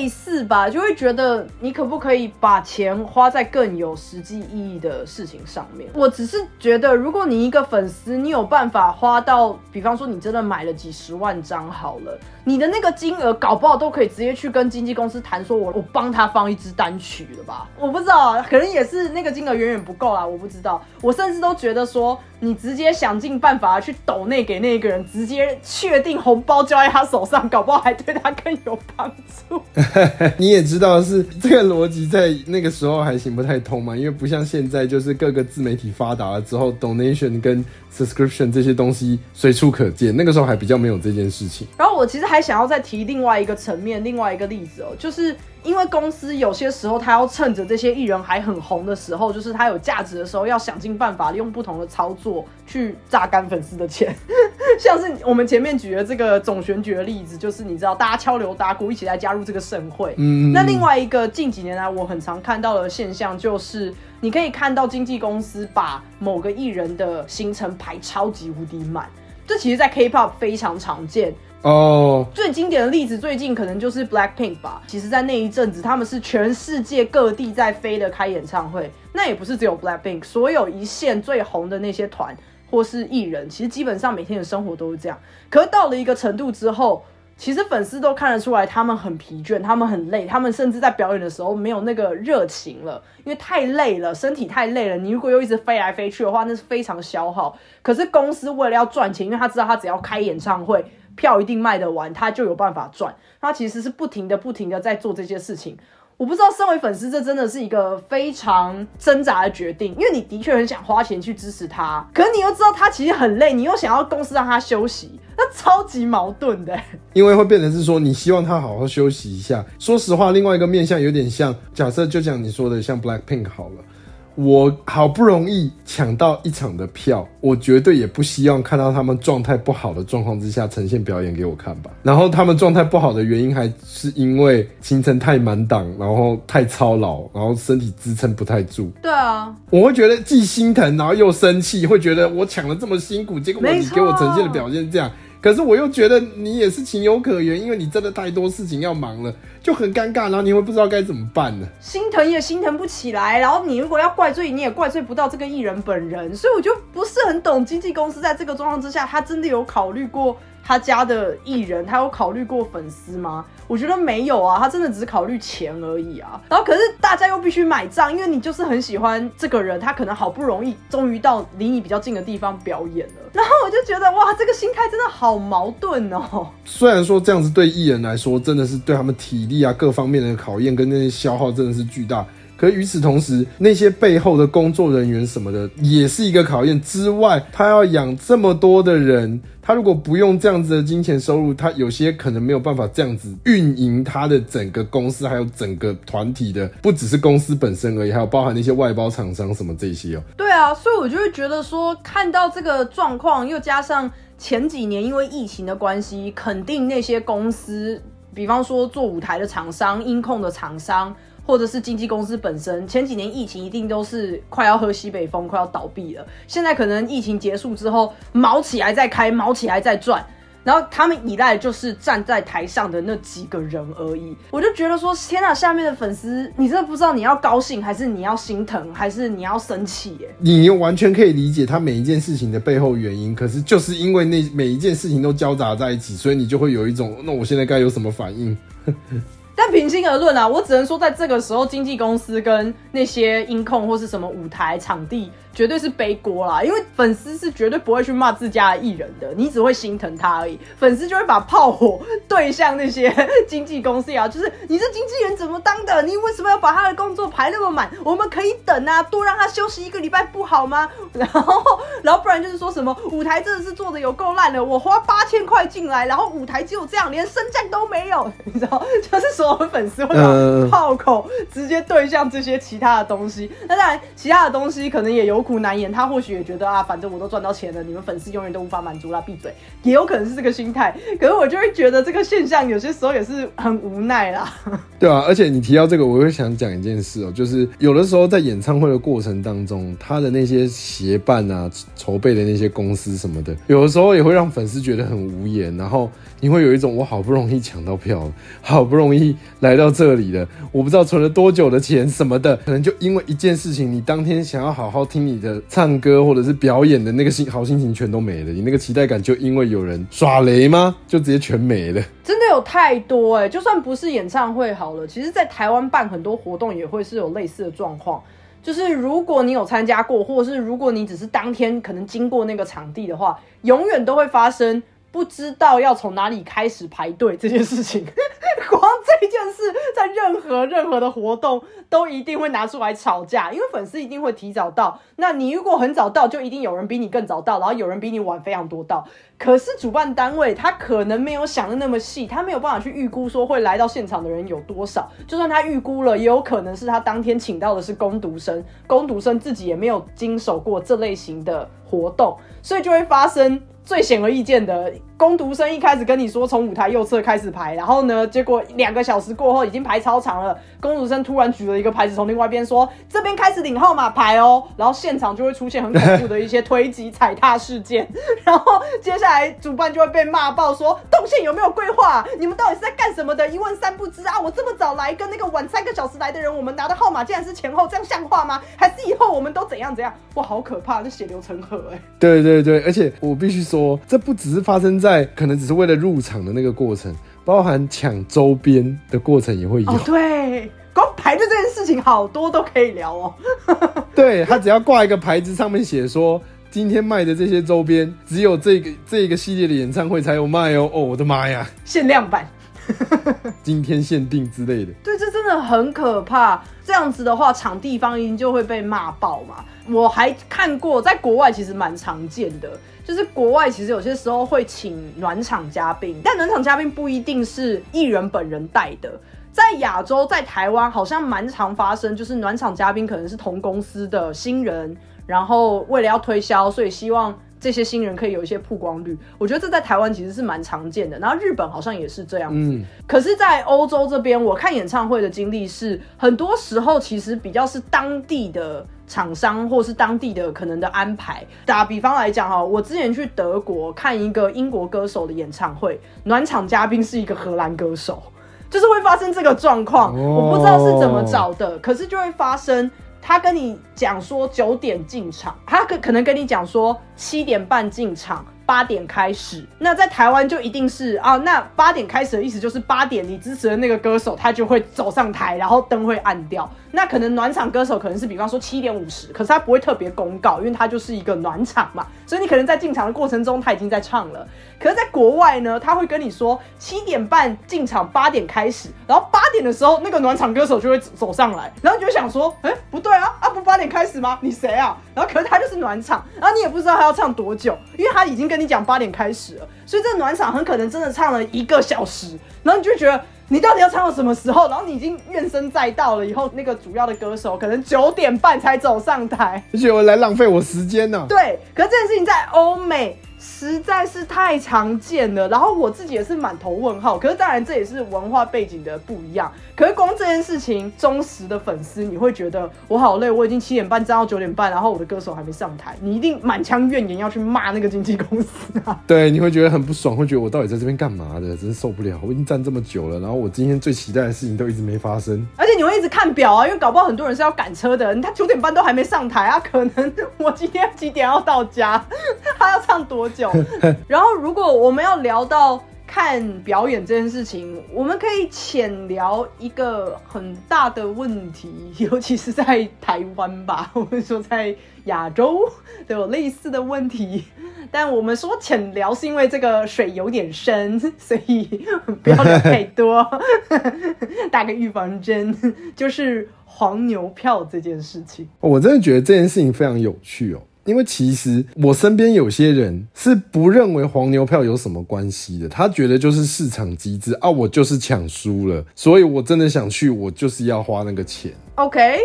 类似吧，就会觉得你可不可以把钱花在更有实际意义的事情上面？我只是觉得，如果你一个粉丝，你有办法花到，比方说你真的买了几十万张好了，你的那个金额搞不好都可以直接去跟经纪公司谈，说我我帮他放一支单曲了吧？我不知道，可能也是那个金额远远不够啦，我不知道。我甚至都觉得说，你直接想尽办法去抖内给那个人，直接确定红包交在他手上，搞不好还对他更有帮助。<laughs> <laughs>
你也知道是这个逻辑，在那个时候还行不太通嘛，因为不像现在，就是各个自媒体发达了之后，donation 跟 subscription 这些东西随处可见。那个时候还比较没有这件事情。
然后我其实还想要再提另外一个层面，另外一个例子哦，就是。因为公司有些时候，他要趁着这些艺人还很红的时候，就是他有价值的时候，要想尽办法，用不同的操作去榨干粉丝的钱。<laughs> 像是我们前面举的这个总选举的例子，就是你知道，大家敲锣打鼓一起来加入这个盛会。嗯。那另外一个近几年来我很常看到的现象，就是你可以看到经纪公司把某个艺人的行程排超级无敌满，这其实，在 K-pop 非常常见。哦，最经典的例子，最近可能就是 Black Pink 吧。其实，在那一阵子，他们是全世界各地在飞的开演唱会。那也不是只有 Black Pink，所有一线最红的那些团或是艺人，其实基本上每天的生活都是这样。可是到了一个程度之后，其实粉丝都看得出来，他们很疲倦，他们很累，他们甚至在表演的时候没有那个热情了，因为太累了，身体太累了。你如果又一直飞来飞去的话，那是非常消耗。可是公司为了要赚钱，因为他知道他只要开演唱会。票一定卖得完，他就有办法赚。他其实是不停的、不停的在做这些事情。我不知道，身为粉丝，这真的是一个非常挣扎的决定，因为你的确很想花钱去支持他，可你又知道他其实很累，你又想要公司让他休息，那超级矛盾的。
因为会变成是说，你希望他好好休息一下。说实话，另外一个面向有点像，假设就像你说的，像 Black Pink 好了。我好不容易抢到一场的票，我绝对也不希望看到他们状态不好的状况之下呈现表演给我看吧。然后他们状态不好的原因还是因为行程太满档，然后太操劳，然后身体支撑不太住。
对啊，
我会觉得既心疼，然后又生气，会觉得我抢了这么辛苦，结果你给我呈现的表现这样。可是我又觉得你也是情有可原，因为你真的太多事情要忙了，就很尴尬，然后你会不知道该怎么办呢？
心疼也心疼不起来，然后你如果要怪罪，你也怪罪不到这个艺人本人，所以我就不是很懂经纪公司在这个状况之下，他真的有考虑过。他家的艺人，他有考虑过粉丝吗？我觉得没有啊，他真的只是考虑钱而已啊。然后可是大家又必须买账，因为你就是很喜欢这个人，他可能好不容易终于到离你比较近的地方表演了。然后我就觉得哇，这个心态真的好矛盾哦。
虽然说这样子对艺人来说，真的是对他们体力啊各方面的考验跟那些消耗真的是巨大。可与此同时，那些背后的工作人员什么的，也是一个考验。之外，他要养这么多的人，他如果不用这样子的金钱收入，他有些可能没有办法这样子运营他的整个公司，还有整个团体的，不只是公司本身而已，还有包含那些外包厂商什么这些哦。
对啊，所以我就会觉得说，看到这个状况，又加上前几年因为疫情的关系，肯定那些公司，比方说做舞台的厂商、音控的厂商。或者是经纪公司本身，前几年疫情一定都是快要喝西北风，快要倒闭了。现在可能疫情结束之后，毛起来再开，毛起来再赚，然后他们依赖就是站在台上的那几个人而已。我就觉得说，天哪，下面的粉丝，你真的不知道你要高兴，还是你要心疼，还是你要生气？耶？
你又完全可以理解他每一件事情的背后原因，可是就是因为那每一件事情都交杂在一起，所以你就会有一种，那我现在该有什么反应？
但平心而论啊，我只能说，在这个时候，经纪公司跟那些音控或是什么舞台场地。绝对是背锅啦，因为粉丝是绝对不会去骂自家的艺人的，你只会心疼他而已。粉丝就会把炮火对向那些 <laughs> 经纪公司啊，就是你这经纪人怎么当的？你为什么要把他的工作排那么满？我们可以等啊，多让他休息一个礼拜不好吗？<laughs> 然后，然后不然就是说什么舞台真的是做的有够烂的，我花八千块进来，然后舞台只有这样，连升降都没有，你知道？<laughs> 就是说所有粉丝会把炮口直接对向这些其他的东西。那当然，其他的东西可能也有。苦难言，他或许也觉得啊，反正我都赚到钱了，你们粉丝永远都无法满足啦，闭嘴，也有可能是这个心态。可是我就会觉得这个现象有些时候也是很无奈啦。<laughs>
对啊，而且你提到这个，我会想讲一件事哦，就是有的时候在演唱会的过程当中，他的那些协办啊、筹备的那些公司什么的，有的时候也会让粉丝觉得很无言，然后你会有一种我好不容易抢到票，好不容易来到这里了，我不知道存了多久的钱什么的，可能就因为一件事情，你当天想要好好听你。的唱歌或者是表演的那个心好心情全都没了，你那个期待感就因为有人耍雷吗？就直接全没了。
真的有太多哎，就算不是演唱会好了，其实在台湾办很多活动也会是有类似的状况。就是如果你有参加过，或者是如果你只是当天可能经过那个场地的话，永远都会发生不知道要从哪里开始排队这件事情。<laughs> 光这件事，在任何任何的活动都一定会拿出来吵架，因为粉丝一定会提早到。那你如果很早到，就一定有人比你更早到，然后有人比你晚非常多到。可是主办单位他可能没有想的那么细，他没有办法去预估说会来到现场的人有多少。就算他预估了，也有可能是他当天请到的是攻读生，攻读生自己也没有经手过这类型的活动，所以就会发生最显而易见的。攻读生一开始跟你说从舞台右侧开始排，然后呢，结果两个小时过后已经排超长了。工读生突然举了一个牌子从另外一边说这边开始领号码牌哦，然后现场就会出现很恐怖的一些推挤踩踏事件，然后接下来主办就会被骂爆说动线有没有规划？你们到底是在干什么的？一问三不知啊！我这么早来跟那个晚三个小时来的人，我们拿的号码竟然是前后，这样像话吗？还是以后我们都怎样怎样？哇，好可怕，这血流成河 <laughs> <laughs> <laughs> 哎！
对对对，而且我必须说，这不只是发生在。可能只是为了入场的那个过程，包含抢周边的过程也会有。
对，光排队这件事情，好多都可以聊哦。<laughs>
对他只要挂一个牌子，上面写说今天卖的这些周边，只有这个这一个系列的演唱会才有卖哦。哦，我的妈呀，
限量版，<laughs>
今天限定之类的。
对，这真的很可怕。这样子的话，场地方音就会被骂爆嘛。我还看过，在国外其实蛮常见的。就是国外其实有些时候会请暖场嘉宾，但暖场嘉宾不一定是艺人本人带的。在亚洲，在台湾好像蛮常发生，就是暖场嘉宾可能是同公司的新人，然后为了要推销，所以希望。这些新人可以有一些曝光率，我觉得这在台湾其实是蛮常见的。然后日本好像也是这样子。嗯。可是，在欧洲这边，我看演唱会的经历是，很多时候其实比较是当地的厂商或是当地的可能的安排。打比方来讲哈，我之前去德国看一个英国歌手的演唱会，暖场嘉宾是一个荷兰歌手，就是会发生这个状况。我不知道是怎么找的，可是就会发生。他跟你讲说九点进场，他可可能跟你讲说七点半进场。八点开始，那在台湾就一定是啊，那八点开始的意思就是八点你支持的那个歌手他就会走上台，然后灯会暗掉。那可能暖场歌手可能是比方说七点五十，可是他不会特别公告，因为他就是一个暖场嘛，所以你可能在进场的过程中他已经在唱了。可是，在国外呢，他会跟你说七点半进场，八点开始，然后八点的时候那个暖场歌手就会走上来，然后你就想说，哎，不对啊，啊不八点开始吗？你谁啊？然后可是他就是暖场，然后你也不知道他要唱多久，因为他已经跟你讲八点开始了，所以这暖场很可能真的唱了一个小时，然后你就觉得你到底要唱到什么时候？然后你已经怨声载道了，以后那个主要的歌手可能九点半才走上台，
而且我来浪费我时间呢。
对，可是这件事情在欧美。实在是太常见了，然后我自己也是满头问号。可是当然这也是文化背景的不一样。可是光这件事情，忠实的粉丝你会觉得我好累，我已经七点半站到九点半，然后我的歌手还没上台，你一定满腔怨言要去骂那个经纪公司啊。<laughs>
对，你会觉得很不爽，会觉得我到底在这边干嘛的，真是受不了。我已经站这么久了，然后我今天最期待的事情都一直没发生。
而且你会一直看表啊，因为搞不好很多人是要赶车的，他九点半都还没上台啊，可能 <laughs> 我今天几点要到家，<laughs> 他要唱多久？<laughs> 然后，如果我们要聊到看表演这件事情，我们可以浅聊一个很大的问题，尤其是在台湾吧，<laughs> 我们说在亚洲都有类似的问题。但我们说浅聊是因为这个水有点深，所以不要聊太多。<laughs> 打个预防针，就是黄牛票这件事情。
我真的觉得这件事情非常有趣哦。因为其实我身边有些人是不认为黄牛票有什么关系的，他觉得就是市场机制啊，我就是抢输了，所以我真的想去，我就是要花那个钱。
OK。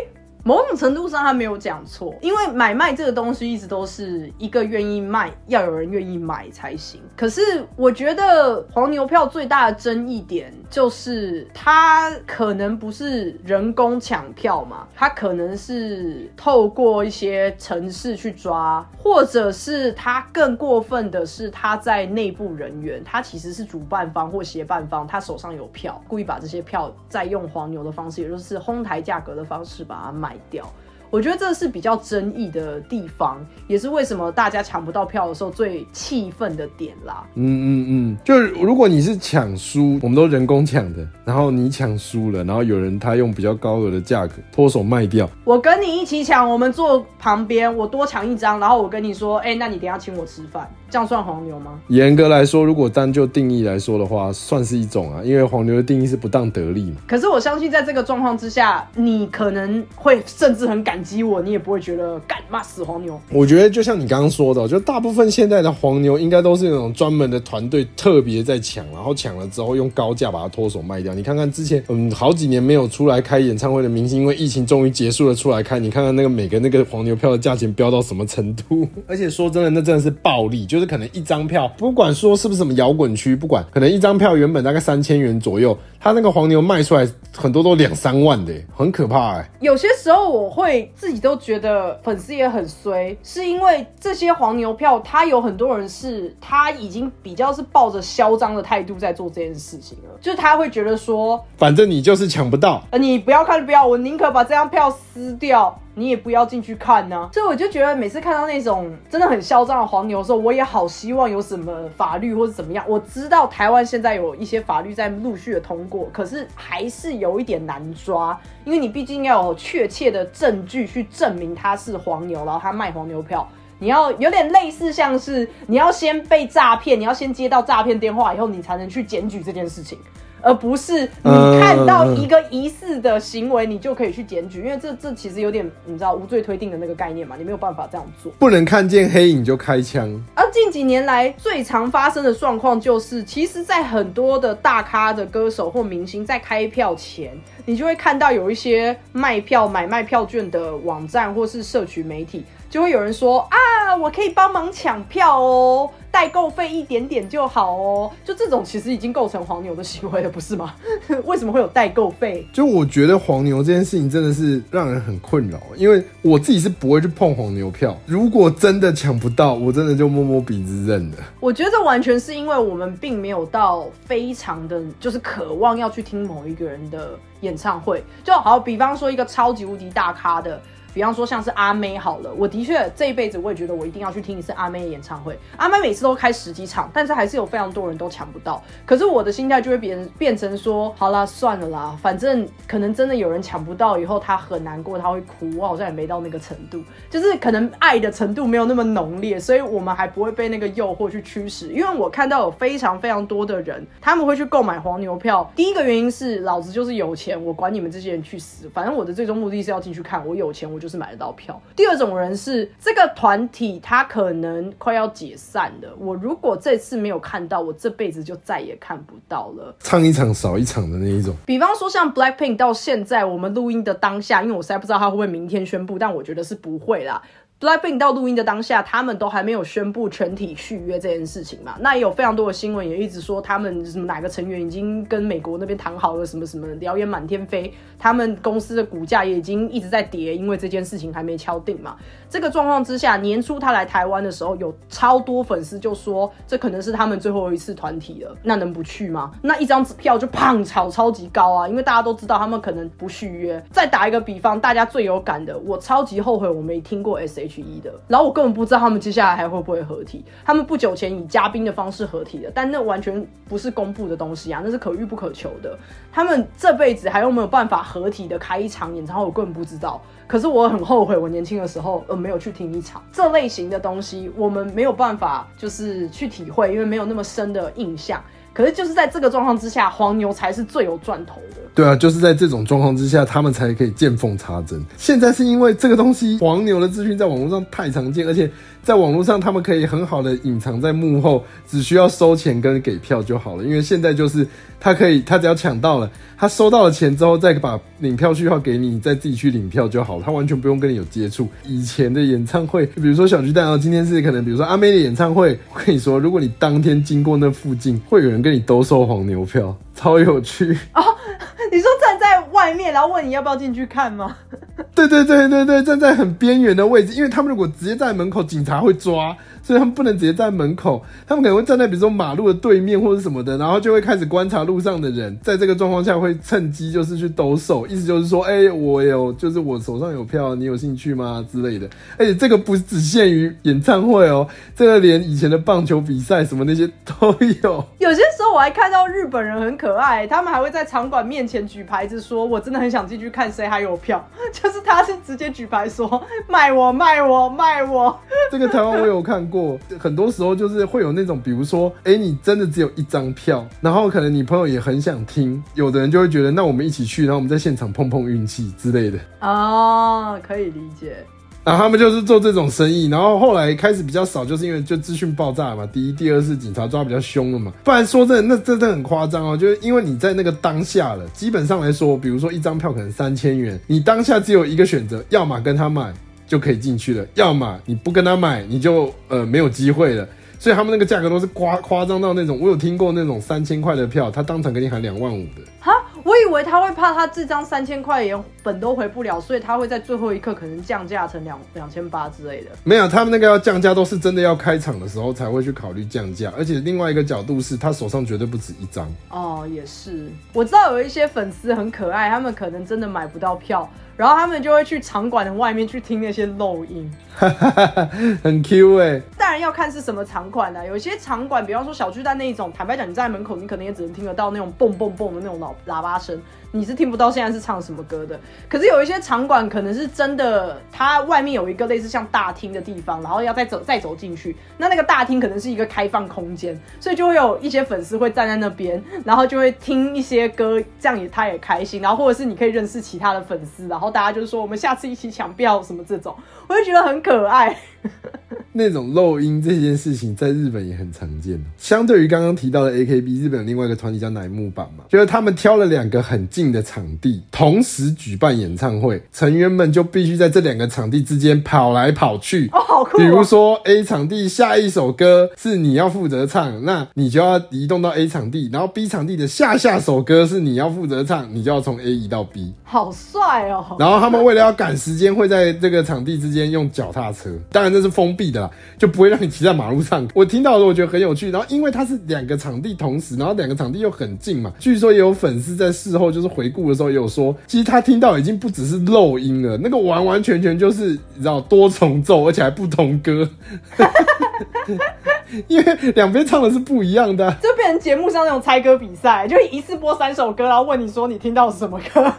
某种程度上，他没有讲错，因为买卖这个东西一直都是一个愿意卖，要有人愿意买才行。可是我觉得黄牛票最大的争议点就是它可能不是人工抢票嘛，它可能是透过一些城市去抓，或者是它更过分的是他在内部人员，他其实是主办方或协办方，他手上有票，故意把这些票再用黄牛的方式，也就是哄抬价格的方式把它买。掉，我觉得这是比较争议的地方，也是为什么大家抢不到票的时候最气愤的点啦。
嗯嗯嗯，就是如果你是抢输，我们都人工抢的，然后你抢输了，然后有人他用比较高额的价格脱手卖掉，
我跟你一起抢，我们坐旁边，我多抢一张，然后我跟你说，哎，那你等下请我吃饭。这样算黄牛吗？
严格来说，如果单就定义来说的话，算是一种啊，因为黄牛的定义是不当得利嘛。
可是我相信，在这个状况之下，你可能会甚至很感激我，你也不会觉得干骂死黄牛。
我觉得就像你刚刚说的，就大部分现在的黄牛应该都是那种专门的团队特别在抢，然后抢了之后用高价把它脱手卖掉。你看看之前，嗯，好几年没有出来开演唱会的明星，因为疫情终于结束了出来开，你看看那个每个那个黄牛票的价钱飙到什么程度？<laughs> 而且说真的，那真的是暴利，就是可能一张票。不管说是不是什么摇滚区，不管可能一张票原本大概三千元左右，他那个黄牛卖出来很多都两三万的，很可怕哎。
有些时候我会自己都觉得粉丝也很衰，是因为这些黄牛票，他有很多人是他已经比较是抱着嚣张的态度在做这件事情了，就是他会觉得说，
反正你就是抢不到，
呃，你不要看不要，我宁可把这张票撕掉。你也不要进去看呢，所以我就觉得每次看到那种真的很嚣张的黄牛的时候，我也好希望有什么法律或者怎么样。我知道台湾现在有一些法律在陆续的通过，可是还是有一点难抓，因为你毕竟要有确切的证据去证明他是黄牛，然后他卖黄牛票，你要有点类似像是你要先被诈骗，你要先接到诈骗电话以后，你才能去检举这件事情。而不是你看到一个疑似的行为，你就可以去检举，因为这这其实有点你知道无罪推定的那个概念嘛，你没有办法这样做，
不能看见黑影就开枪。
而近几年来最常发生的状况就是，其实，在很多的大咖的歌手或明星在开票前，你就会看到有一些卖票买卖票券的网站或是社群媒体。就会有人说啊，我可以帮忙抢票哦，代购费一点点就好哦。就这种其实已经构成黄牛的行为了，不是吗？<laughs> 为什么会有代购费？
就我觉得黄牛这件事情真的是让人很困扰，因为我自己是不会去碰黄牛票。如果真的抢不到，我真的就摸摸鼻子认了。
我觉得这完全是因为我们并没有到非常的就是渴望要去听某一个人的演唱会。就好比方说一个超级无敌大咖的。比方说像是阿妹好了，我的确这一辈子我也觉得我一定要去听一次阿妹的演唱会。阿妹每次都开十几场，但是还是有非常多人都抢不到。可是我的心态就会变变成说，好啦，算了啦，反正可能真的有人抢不到，以后他很难过，他会哭。我好像也没到那个程度，就是可能爱的程度没有那么浓烈，所以我们还不会被那个诱惑去驱使。因为我看到有非常非常多的人，他们会去购买黄牛票。第一个原因是老子就是有钱，我管你们这些人去死，反正我的最终目的是要进去看，我有钱我就。就是买得到票。第二种人是这个团体，他可能快要解散了。我如果这次没有看到，我这辈子就再也看不到了。
唱一场少一场的那一种。
比方说像 Blackpink，到现在我们录音的当下，因为我实在不知道他会不会明天宣布，但我觉得是不会啦。在被引到录音的当下，他们都还没有宣布全体续约这件事情嘛？那也有非常多的新闻也一直说他们什么哪个成员已经跟美国那边谈好了什么什么，谣言满天飞。他们公司的股价也已经一直在跌，因为这件事情还没敲定嘛。这个状况之下，年初他来台湾的时候，有超多粉丝就说这可能是他们最后一次团体了，那能不去吗？那一张票就胖炒超级高啊，因为大家都知道他们可能不续约。再打一个比方，大家最有感的，我超级后悔我没听过 S H。H E 的，然后我根本不知道他们接下来还会不会合体。他们不久前以嘉宾的方式合体的，但那完全不是公布的东西啊，那是可遇不可求的。他们这辈子还有没有办法合体的开一场演唱会，我根本不知道。可是我很后悔，我年轻的时候呃没有去听一场这类型的东西，我们没有办法就是去体会，因为没有那么深的印象。可是就是在这个状况之下，黄牛才是最有赚头的。
对啊，就是在这种状况之下，他们才可以见缝插针。现在是因为这个东西，黄牛的资讯在网络上太常见，而且在网络上他们可以很好的隐藏在幕后，只需要收钱跟给票就好了。因为现在就是他可以，他只要抢到了，他收到了钱之后，再把领票序号给你，你再自己去领票就好了。他完全不用跟你有接触。以前的演唱会，比如说小巨蛋啊，今天是可能比如说阿妹的演唱会，我跟你说，如果你当天经过那附近，会有人跟你兜售黄牛票，超有趣
哦。<laughs> 你说站在外面，然后问你要不要进去看吗？<laughs>
对对对对对，站在很边缘的位置，因为他们如果直接在门口，警察会抓。所以他们不能直接在门口，他们可能会站在比如说马路的对面或者什么的，然后就会开始观察路上的人，在这个状况下会趁机就是去兜售，意思就是说，哎，我有，就是我手上有票，你有兴趣吗之类的。而且这个不只限于演唱会哦，这个连以前的棒球比赛什么那些都有。<laughs>
有些时候我还看到日本人很可爱，他们还会在场馆面前举牌子说：“我真的很想进去看谁还有票。<laughs> ”就是他是直接举牌说：“卖我，卖我，卖我。”
这个台湾我有看过。很多时候就是会有那种，比如说，哎，你真的只有一张票，然后可能你朋友也很想听，有的人就会觉得，那我们一起去，然后我们在现场碰碰运气之类的。
哦，可以理解。
然后他们就是做这种生意，然后后来开始比较少，就是因为就资讯爆炸嘛。第一、第二是警察抓比较凶了嘛。不然说真的，那真的很夸张哦，就是因为你在那个当下了，基本上来说，比如说一张票可能三千元，你当下只有一个选择，要么跟他买。就可以进去了，要么你不跟他买，你就呃没有机会了。所以他们那个价格都是夸夸张到那种，我有听过那种三千块的票，他当场给你喊两万五的。
哈，我以为他会怕他这张三千块连本都回不了，所以他会在最后一刻可能降价成两两千八之类的。
没有，他们那个要降价都是真的要开场的时候才会去考虑降价，而且另外一个角度是他手上绝对不止一张。
哦，也是，我知道有一些粉丝很可爱，他们可能真的买不到票。然后他们就会去场馆的外面去听那些漏音，<laughs>
很 Q 哎。
当然要看是什么场馆呢？有些场馆，比方说小巨蛋那一种，坦白讲，你站在门口，你可能也只能听得到那种蹦蹦蹦的那种喇喇叭声。你是听不到现在是唱什么歌的，可是有一些场馆可能是真的，它外面有一个类似像大厅的地方，然后要再走再走进去，那那个大厅可能是一个开放空间，所以就会有一些粉丝会站在那边，然后就会听一些歌，这样也他也开心，然后或者是你可以认识其他的粉丝，然后大家就是说我们下次一起抢票什么这种，我就觉得很可爱。
那种漏音这件事情在日本也很常见。相对于刚刚提到的 AKB，日本另外一个团体叫乃木坂嘛，就是他们挑了两个很近的场地，同时举办演唱会，成员们就必须在这两个场地之间跑来跑去。
哦，好酷！
比如说 A 场地下一首歌是你要负责唱，那你就要移动到 A 场地，然后 B 场地的下下首歌是你要负责唱，你就要从 A 移到 B。
好帅哦！
然后他们为了要赶时间，会在这个场地之间用脚踏车，当然这是封闭的啦。就不会让你骑在马路上。我听到的时候，我觉得很有趣。然后，因为它是两个场地同时，然后两个场地又很近嘛，据说也有粉丝在事后就回顾的时候也有说，其实他听到已经不只是漏音了，那个完完全全就是你知道多重奏，而且还不同歌。<laughs> <laughs> 因为两边唱的是不一样的，
就变成节目上那种猜歌比赛，就一次播三首歌，然后问你说你听到是什么歌？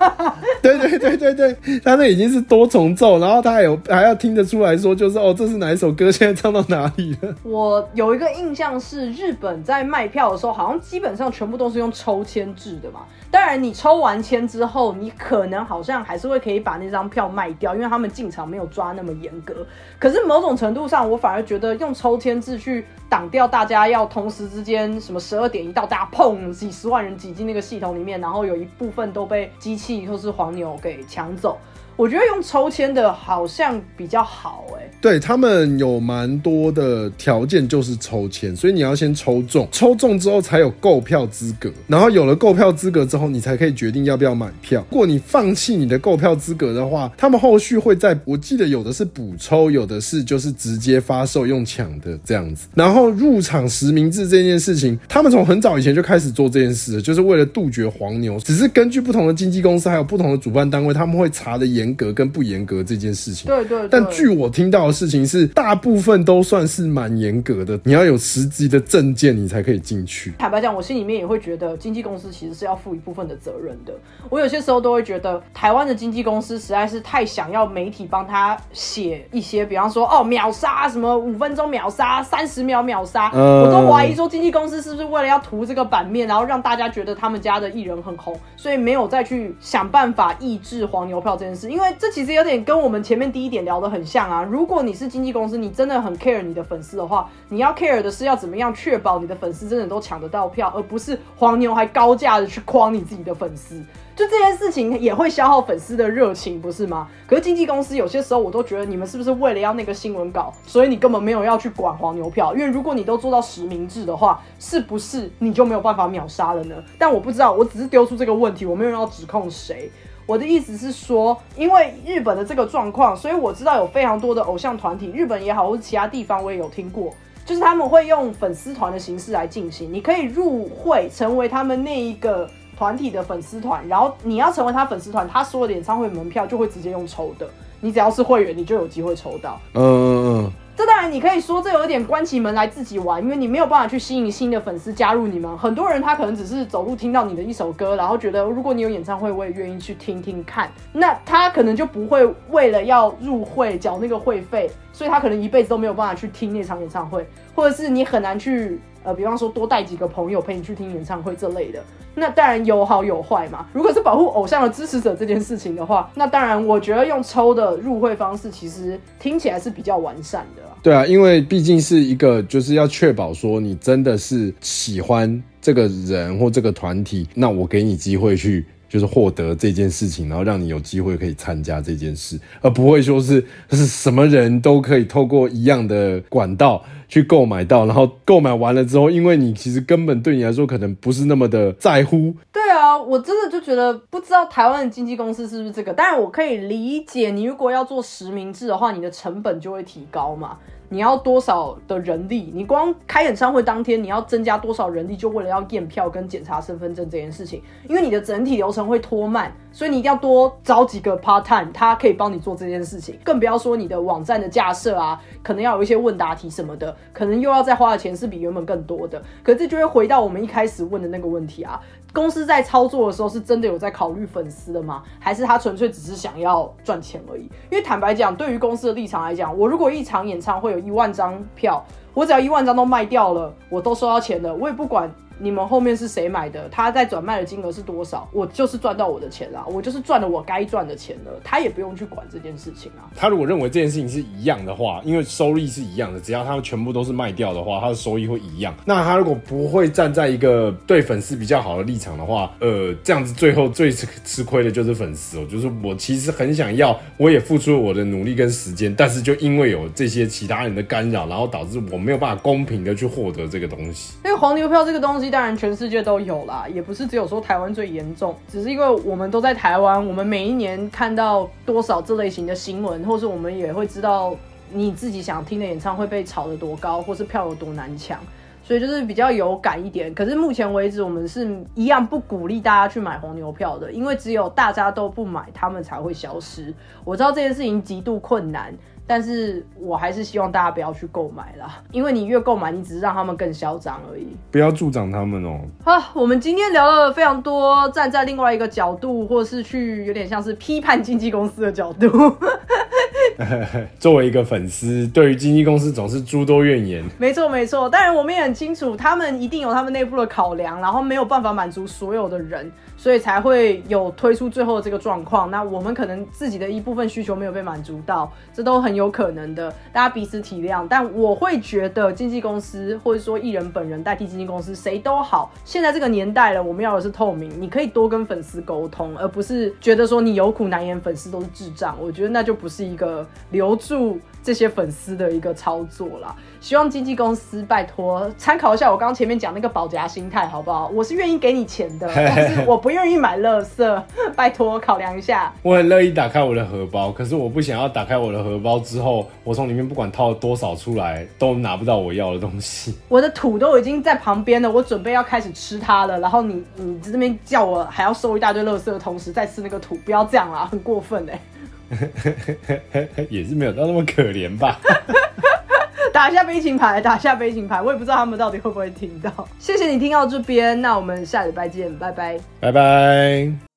<laughs>
对对对对对，他那已经是多重奏，然后他还有还要听得出来说，就是哦，这是哪一首歌？现在唱到哪里了？
我有一个印象是，日本在卖票的时候，好像基本上全部都是用抽签制的嘛。当然，你抽完签之后，你可能好像还是会可以把那张票卖掉，因为他们进场没有抓那么严格。可是某种程度上，我反而觉得用抽签制去挡掉大家要同时之间什么十二点一到，大家砰几十万人挤进那个系统里面，然后有一部分都被机器或是黄牛给抢走。我觉得用抽签的好像比较好哎，
对他们有蛮多的条件就是抽签，所以你要先抽中，抽中之后才有购票资格，然后有了购票资格之后，你才可以决定要不要买票。如果你放弃你的购票资格的话，他们后续会在，我记得有的是补抽，有的是就是直接发售用抢的这样子。然后入场实名制这件事情，他们从很早以前就开始做这件事，就是为了杜绝黄牛。只是根据不同的经纪公司还有不同的主办单位，他们会查的严。严格跟不严格这件事情。
对对对。
但据我听到的事情是，大部分都算是蛮严格的，你要有实际的证件，你才可以进去。
坦白讲，我心里面也会觉得，经纪公司其实是要负一部分的责任的。我有些时候都会觉得，台湾的经纪公司实在是太想要媒体帮他写一些，比方说哦秒杀什么五分钟秒杀、三十秒秒杀，我都怀疑说经纪公司是不是为了要图这个版面，然后让大家觉得他们家的艺人很红，所以没有再去想办法抑制黄牛票这件事。因为这其实有点跟我们前面第一点聊的很像啊。如果你是经纪公司，你真的很 care 你的粉丝的话，你要 care 的是要怎么样确保你的粉丝真的都抢得到票，而不是黄牛还高价的去诓你自己的粉丝。就这件事情也会消耗粉丝的热情，不是吗？可是经纪公司有些时候我都觉得你们是不是为了要那个新闻稿，所以你根本没有要去管黄牛票？因为如果你都做到实名制的话，是不是你就没有办法秒杀了呢？但我不知道，我只是丢出这个问题，我没有要指控谁。我的意思是说，因为日本的这个状况，所以我知道有非常多的偶像团体，日本也好，或是其他地方我也有听过，就是他们会用粉丝团的形式来进行，你可以入会成为他们那一个。团体的粉丝团，然后你要成为他粉丝团，他所有的演唱会门票就会直接用抽的。你只要是会员，你就有机会抽到。嗯嗯嗯。这当然你可以说这有点关起门来自己玩，因为你没有办法去吸引新的粉丝加入你们。很多人他可能只是走路听到你的一首歌，然后觉得如果你有演唱会，我也愿意去听听看。那他可能就不会为了要入会缴那个会费，所以他可能一辈子都没有办法去听那场演唱会，或者是你很难去。呃，比方说多带几个朋友陪你去听演唱会这类的，那当然有好有坏嘛。如果是保护偶像的支持者这件事情的话，那当然我觉得用抽的入会方式，其实听起来是比较完善的。
对啊，因为毕竟是一个，就是要确保说你真的是喜欢这个人或这个团体，那我给你机会去。就是获得这件事情，然后让你有机会可以参加这件事，而不会说是是什么人都可以透过一样的管道去购买到，然后购买完了之后，因为你其实根本对你来说可能不是那么的在乎。
对啊，我真的就觉得不知道台湾的经纪公司是不是这个，但是我可以理解，你如果要做实名制的话，你的成本就会提高嘛。你要多少的人力？你光开演唱会当天，你要增加多少人力？就为了要验票跟检查身份证这件事情，因为你的整体流程会拖慢，所以你一定要多找几个 part time，他可以帮你做这件事情。更不要说你的网站的架设啊，可能要有一些问答题什么的，可能又要再花的钱是比原本更多的。可这就会回到我们一开始问的那个问题啊。公司在操作的时候是真的有在考虑粉丝的吗？还是他纯粹只是想要赚钱而已？因为坦白讲，对于公司的立场来讲，我如果一场演唱会有一万张票，我只要一万张都卖掉了，我都收到钱了，我也不管。你们后面是谁买的？他在转卖的金额是多少？我就是赚到我的钱了，我就是赚了我该赚的钱了，他也不用去管这件事情啊。
他如果认为这件事情是一样的话，因为收益是一样的，只要他们全部都是卖掉的话，他的收益会一样。那他如果不会站在一个对粉丝比较好的立场的话，呃，这样子最后最吃吃亏的就是粉丝哦。就是我其实很想要，我也付出了我的努力跟时间，但是就因为有这些其他人的干扰，然后导致我没有办法公平的去获得这个东西。
因为黄牛票这个东西。当然，全世界都有啦，也不是只有说台湾最严重，只是因为我们都在台湾，我们每一年看到多少这类型的新闻，或是我们也会知道你自己想听的演唱会被炒得多高，或是票有多难抢，所以就是比较有感一点。可是目前为止，我们是一样不鼓励大家去买红牛票的，因为只有大家都不买，他们才会消失。我知道这件事情极度困难。但是我还是希望大家不要去购买啦，<laughs> 因为你越购买，你只是让他们更嚣张而已。
不要助长他们哦。
好，我们今天聊了非常多，站在另外一个角度，或是去有点像是批判经纪公司的角度。<laughs>
作为一个粉丝，对于经纪公司总是诸多怨言。
没错，没错。当然，我们也很清楚，他们一定有他们内部的考量，然后没有办法满足所有的人。所以才会有推出最后的这个状况。那我们可能自己的一部分需求没有被满足到，这都很有可能的。大家彼此体谅。但我会觉得经纪公司或者说艺人本人代替经纪公司，谁都好。现在这个年代了，我们要的是透明。你可以多跟粉丝沟通，而不是觉得说你有苦难言，粉丝都是智障。我觉得那就不是一个留住。这些粉丝的一个操作啦，希望经纪公司拜托参考一下我刚刚前面讲那个保夹心态，好不好？我是愿意给你钱的，但是我不愿意买乐色，<laughs> 拜托考量一下。
我很乐意打开我的荷包，可是我不想要打开我的荷包之后，我从里面不管掏多少出来，都拿不到我要的东西。
我的土都已经在旁边了，我准备要开始吃它了，然后你你这边叫我还要收一大堆乐色的同时再吃那个土，不要这样啦，很过分哎。<laughs>
也是没有到那么可怜吧。<laughs>
打一下悲情牌，打一下悲情牌，我也不知道他们到底会不会听到。谢谢你听到这边，那我们下礼拜见，拜拜。
拜拜。